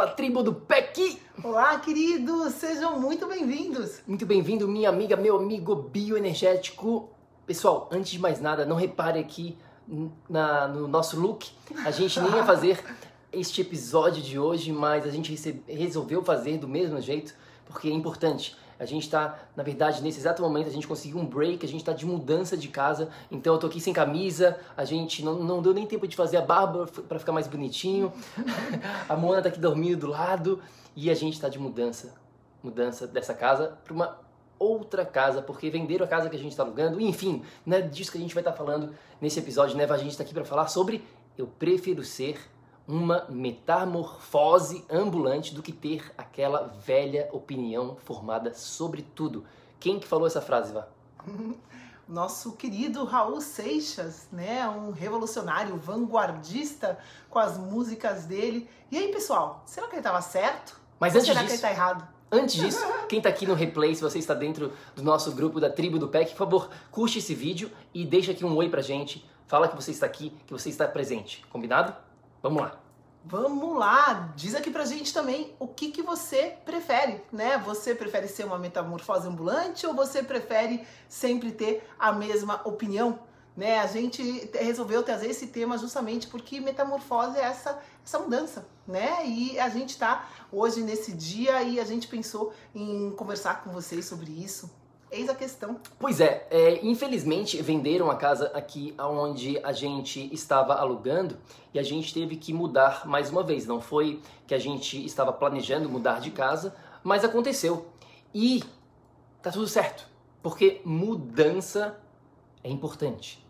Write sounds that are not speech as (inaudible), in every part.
Fala, tribo do PEC! Olá, queridos! Sejam muito bem-vindos! Muito bem-vindo, minha amiga, meu amigo bioenergético. Pessoal, antes de mais nada, não repare aqui na, no nosso look. A gente nem ia (laughs) fazer este episódio de hoje, mas a gente resolveu fazer do mesmo jeito, porque é importante. A gente está, na verdade, nesse exato momento, a gente conseguiu um break, a gente está de mudança de casa, então eu tô aqui sem camisa, a gente não, não deu nem tempo de fazer a barba para ficar mais bonitinho, (laughs) a Mona tá aqui dormindo do lado e a gente está de mudança, mudança dessa casa para uma outra casa, porque venderam a casa que a gente está alugando, enfim, não é disso que a gente vai estar tá falando nesse episódio, né? A gente está aqui para falar sobre eu prefiro ser uma metamorfose ambulante do que ter aquela velha opinião formada sobre tudo. Quem que falou essa frase, Vá? (laughs) Nosso querido Raul Seixas, né? Um revolucionário, vanguardista com as músicas dele. E aí, pessoal, será que ele estava certo? Mas Ou antes será disso, que ele está errado? Antes (laughs) disso, quem está aqui no replay, se você está dentro do nosso grupo da tribo do PEC, por favor, curte esse vídeo e deixa aqui um oi pra gente. Fala que você está aqui, que você está presente. Combinado? Vamos lá. Vamos lá, diz aqui pra gente também o que, que você prefere, né? Você prefere ser uma metamorfose ambulante ou você prefere sempre ter a mesma opinião? Né? A gente resolveu trazer esse tema justamente porque metamorfose é essa, essa mudança, né? E a gente tá hoje nesse dia e a gente pensou em conversar com vocês sobre isso, Eis a questão. Pois é, é, infelizmente venderam a casa aqui onde a gente estava alugando e a gente teve que mudar mais uma vez. Não foi que a gente estava planejando mudar de casa, mas aconteceu. E tá tudo certo, porque mudança é importante.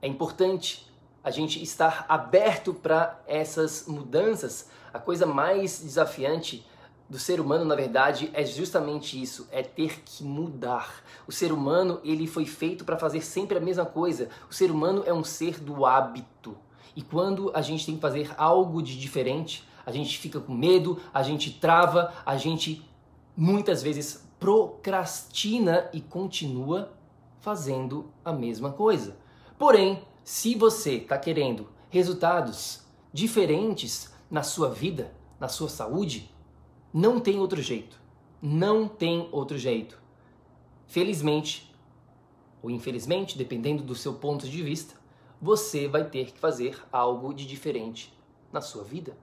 É importante a gente estar aberto para essas mudanças. A coisa mais desafiante do ser humano, na verdade, é justamente isso, é ter que mudar. O ser humano, ele foi feito para fazer sempre a mesma coisa. O ser humano é um ser do hábito. E quando a gente tem que fazer algo de diferente, a gente fica com medo, a gente trava, a gente muitas vezes procrastina e continua fazendo a mesma coisa. Porém, se você está querendo resultados diferentes na sua vida, na sua saúde, não tem outro jeito. Não tem outro jeito. Felizmente, ou infelizmente, dependendo do seu ponto de vista, você vai ter que fazer algo de diferente na sua vida.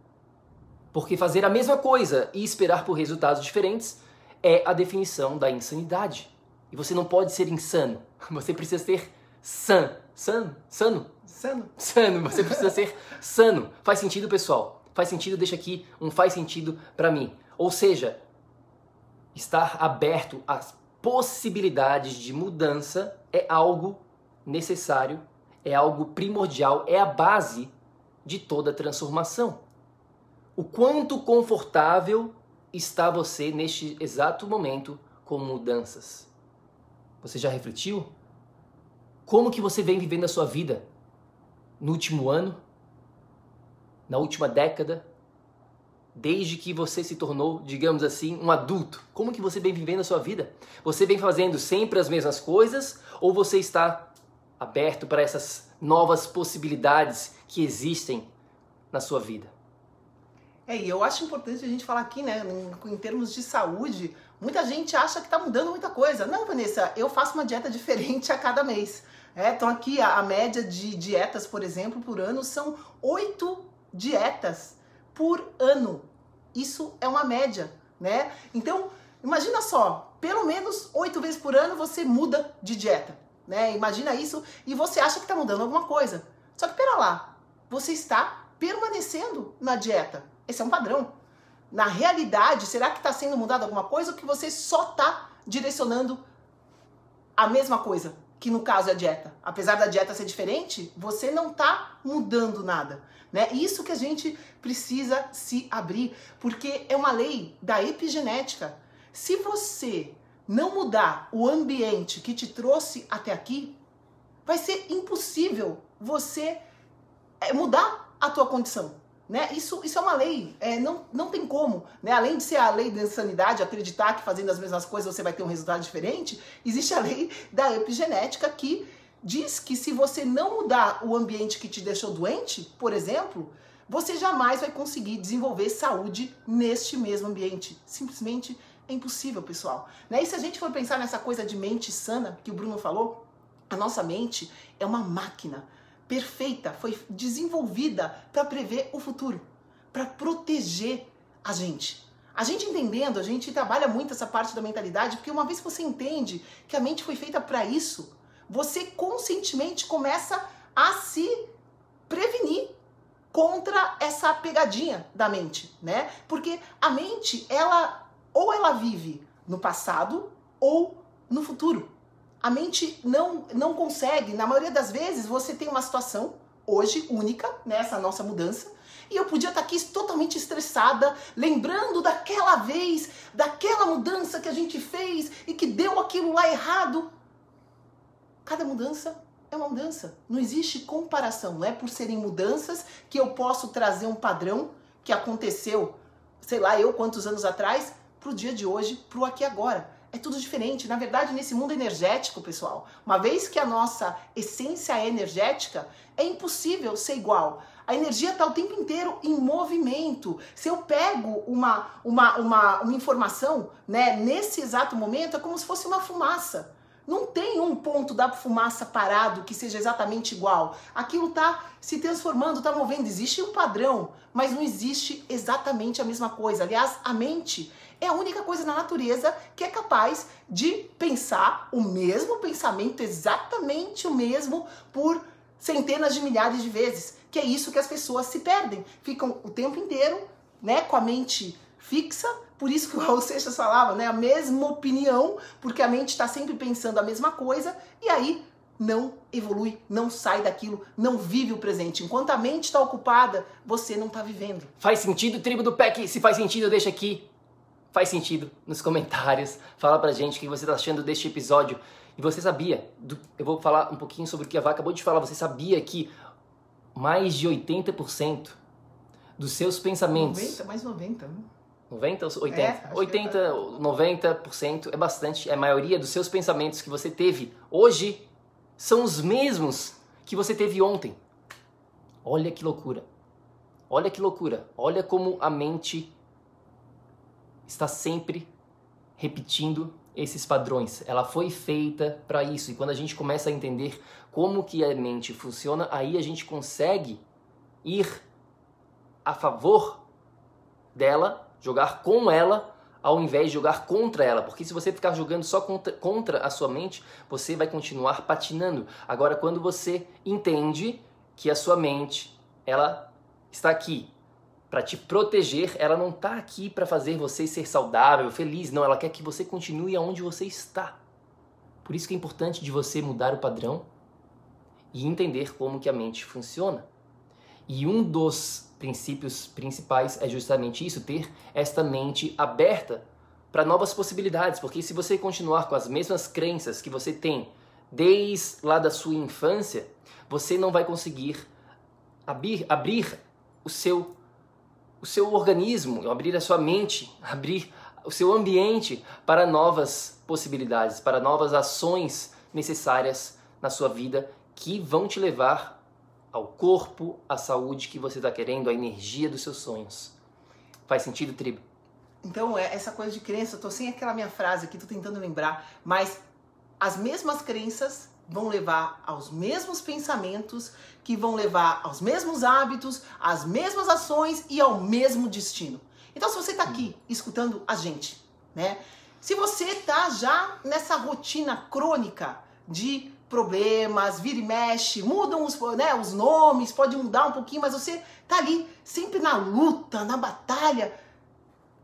Porque fazer a mesma coisa e esperar por resultados diferentes é a definição da insanidade. E você não pode ser insano. (laughs) Você precisa ser san. San? Sano? Sano. Sano. Você precisa ser sano. Faz sentido, pessoal? Faz sentido? Deixa aqui um faz sentido para mim. Ou seja, estar aberto às possibilidades de mudança é algo necessário, é algo primordial, é a base de toda transformação. O quanto confortável está você neste exato momento com mudanças? Você já refletiu? Como que você vem vivendo a sua vida no último ano? Na última década? desde que você se tornou, digamos assim, um adulto? Como que você vem vivendo a sua vida? Você vem fazendo sempre as mesmas coisas ou você está aberto para essas novas possibilidades que existem na sua vida. É, e eu acho importante a gente falar aqui, né, em, em termos de saúde, muita gente acha que está mudando muita coisa. Não, Vanessa, eu faço uma dieta (laughs) diferente a cada mês. É, então aqui a, a média de dietas, por exemplo, por ano são oito dietas por ano. Isso é uma média, né? Então, imagina só, pelo menos oito vezes por ano você muda de dieta, né? Imagina isso e você acha que está mudando alguma coisa. Só que pera lá, você está permanecendo na dieta. Esse é um padrão. Na realidade, será que está sendo mudado alguma coisa ou que você só está direcionando a mesma coisa? Que no caso é a dieta. Apesar da dieta ser diferente, você não está mudando nada. Né? Isso que a gente precisa se abrir, porque é uma lei da epigenética. Se você não mudar o ambiente que te trouxe até aqui, vai ser impossível você é, mudar a tua condição. Né? Isso, isso é uma lei, é, não, não tem como. Né? Além de ser a lei da insanidade, acreditar que fazendo as mesmas coisas você vai ter um resultado diferente, existe a lei da epigenética que diz que se você não mudar o ambiente que te deixou doente, por exemplo, você jamais vai conseguir desenvolver saúde neste mesmo ambiente. Simplesmente é impossível, pessoal. Né? E se a gente for pensar nessa coisa de mente sana que o Bruno falou, a nossa mente é uma máquina perfeita, foi desenvolvida para prever o futuro, para proteger a gente. A gente entendendo, a gente trabalha muito essa parte da mentalidade, porque uma vez que você entende que a mente foi feita para isso, você conscientemente começa a se prevenir contra essa pegadinha da mente, né? Porque a mente, ela ou ela vive no passado ou no futuro. A mente não não consegue, na maioria das vezes você tem uma situação hoje única nessa né, nossa mudança, e eu podia estar aqui totalmente estressada, lembrando daquela vez, daquela mudança que a gente fez e que deu aquilo lá errado. Cada mudança é uma mudança. Não existe comparação. Não é por serem mudanças que eu posso trazer um padrão que aconteceu, sei lá, eu quantos anos atrás, para o dia de hoje, para o aqui agora. É tudo diferente. Na verdade, nesse mundo energético, pessoal, uma vez que a nossa essência é energética, é impossível ser igual. A energia está o tempo inteiro em movimento. Se eu pego uma, uma, uma, uma informação né, nesse exato momento, é como se fosse uma fumaça. Não tem um ponto da fumaça parado que seja exatamente igual. Aquilo está se transformando, está movendo. Existe um padrão, mas não existe exatamente a mesma coisa. Aliás, a mente é a única coisa na natureza que é capaz de pensar o mesmo pensamento, exatamente o mesmo, por centenas de milhares de vezes. Que é isso que as pessoas se perdem. Ficam o tempo inteiro né, com a mente fixa por isso que o Raul Seixas falava, né? A mesma opinião, porque a mente está sempre pensando a mesma coisa e aí não evolui, não sai daquilo, não vive o presente. Enquanto a mente está ocupada, você não está vivendo. Faz sentido, tribo do PEC? Se faz sentido, deixa aqui. Faz sentido nos comentários. Fala pra gente o que você está achando deste episódio. E você sabia, do, eu vou falar um pouquinho sobre o que a Vá acabou de falar, você sabia que mais de 80% dos seus pensamentos... 90, mais 90, né? 90 ou 80? É, 80, é 90% é bastante. É a maioria dos seus pensamentos que você teve hoje são os mesmos que você teve ontem. Olha que loucura. Olha que loucura. Olha como a mente está sempre repetindo esses padrões. Ela foi feita para isso. E quando a gente começa a entender como que a mente funciona, aí a gente consegue ir a favor dela jogar com ela ao invés de jogar contra ela, porque se você ficar jogando só contra, contra a sua mente, você vai continuar patinando. Agora, quando você entende que a sua mente ela está aqui para te proteger, ela não está aqui para fazer você ser saudável, feliz, não, ela quer que você continue aonde você está. Por isso que é importante de você mudar o padrão e entender como que a mente funciona. E um dos princípios principais é justamente isso, ter esta mente aberta para novas possibilidades, porque se você continuar com as mesmas crenças que você tem desde lá da sua infância, você não vai conseguir abrir, abrir o seu o seu organismo, abrir a sua mente, (laughs) abrir o seu ambiente para novas possibilidades, para novas ações necessárias na sua vida que vão te levar ao corpo, à saúde que você está querendo, à energia dos seus sonhos. Faz sentido, tribo? Então, é essa coisa de crença, eu tô sem aquela minha frase aqui, tô tentando lembrar, mas as mesmas crenças vão levar aos mesmos pensamentos, que vão levar aos mesmos hábitos, às mesmas ações e ao mesmo destino. Então, se você está aqui escutando a gente, né? Se você está já nessa rotina crônica de problemas, vira e mexe, mudam os, né, os nomes, pode mudar um pouquinho, mas você tá ali sempre na luta, na batalha.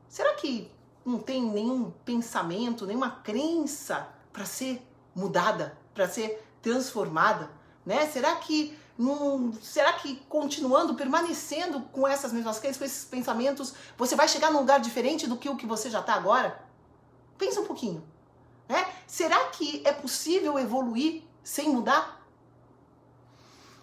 Será que não tem nenhum pensamento, nenhuma crença para ser mudada, para ser transformada, né? Será que não, será que continuando, permanecendo com essas mesmas crenças, com esses pensamentos, você vai chegar num lugar diferente do que o que você já está agora? Pensa um pouquinho, né? Será que é possível evoluir sem mudar?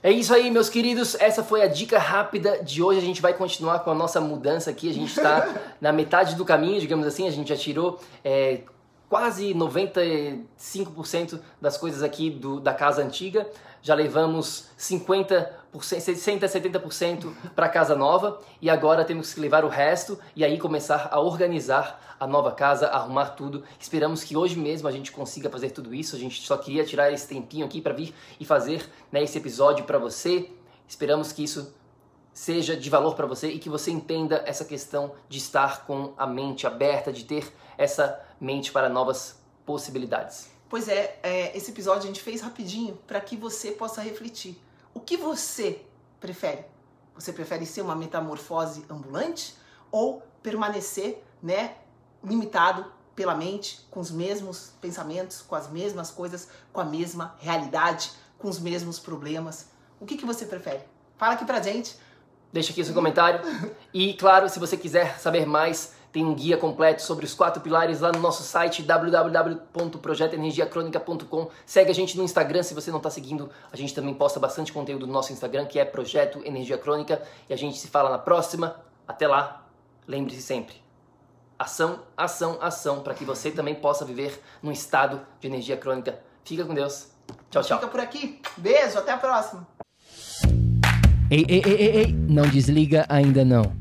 É isso aí, meus queridos. Essa foi a dica rápida de hoje. A gente vai continuar com a nossa mudança aqui. A gente está (laughs) na metade do caminho, digamos assim. A gente já tirou é, quase 95% das coisas aqui do, da casa antiga. Já levamos 50%, 60%, 70% para a casa nova e agora temos que levar o resto e aí começar a organizar a nova casa, arrumar tudo. Esperamos que hoje mesmo a gente consiga fazer tudo isso. A gente só queria tirar esse tempinho aqui para vir e fazer né, esse episódio para você. Esperamos que isso seja de valor para você e que você entenda essa questão de estar com a mente aberta, de ter essa mente para novas possibilidades. Pois é, é esse episódio a gente fez rapidinho para que você possa refletir. O que você prefere? Você prefere ser uma metamorfose ambulante ou permanecer, né, limitado pela mente, com os mesmos pensamentos, com as mesmas coisas, com a mesma realidade, com os mesmos problemas? O que, que você prefere? Fala aqui pra gente. Deixa aqui o seu comentário. (laughs) E, claro, se você quiser saber mais, tem um guia completo sobre os quatro pilares lá no nosso site www.projetoenergiacronica.com. Segue a gente no Instagram se você não está seguindo. A gente também posta bastante conteúdo no nosso Instagram, que é Projeto Energia Crônica. E a gente se fala na próxima. Até lá. Lembre-se sempre. Ação, ação, ação, para que você também possa viver num estado de energia crônica. Fica com Deus. Tchau, tchau. Fica por aqui. Beijo, até a próxima. Ei, ei, ei, ei, ei, não desliga ainda não.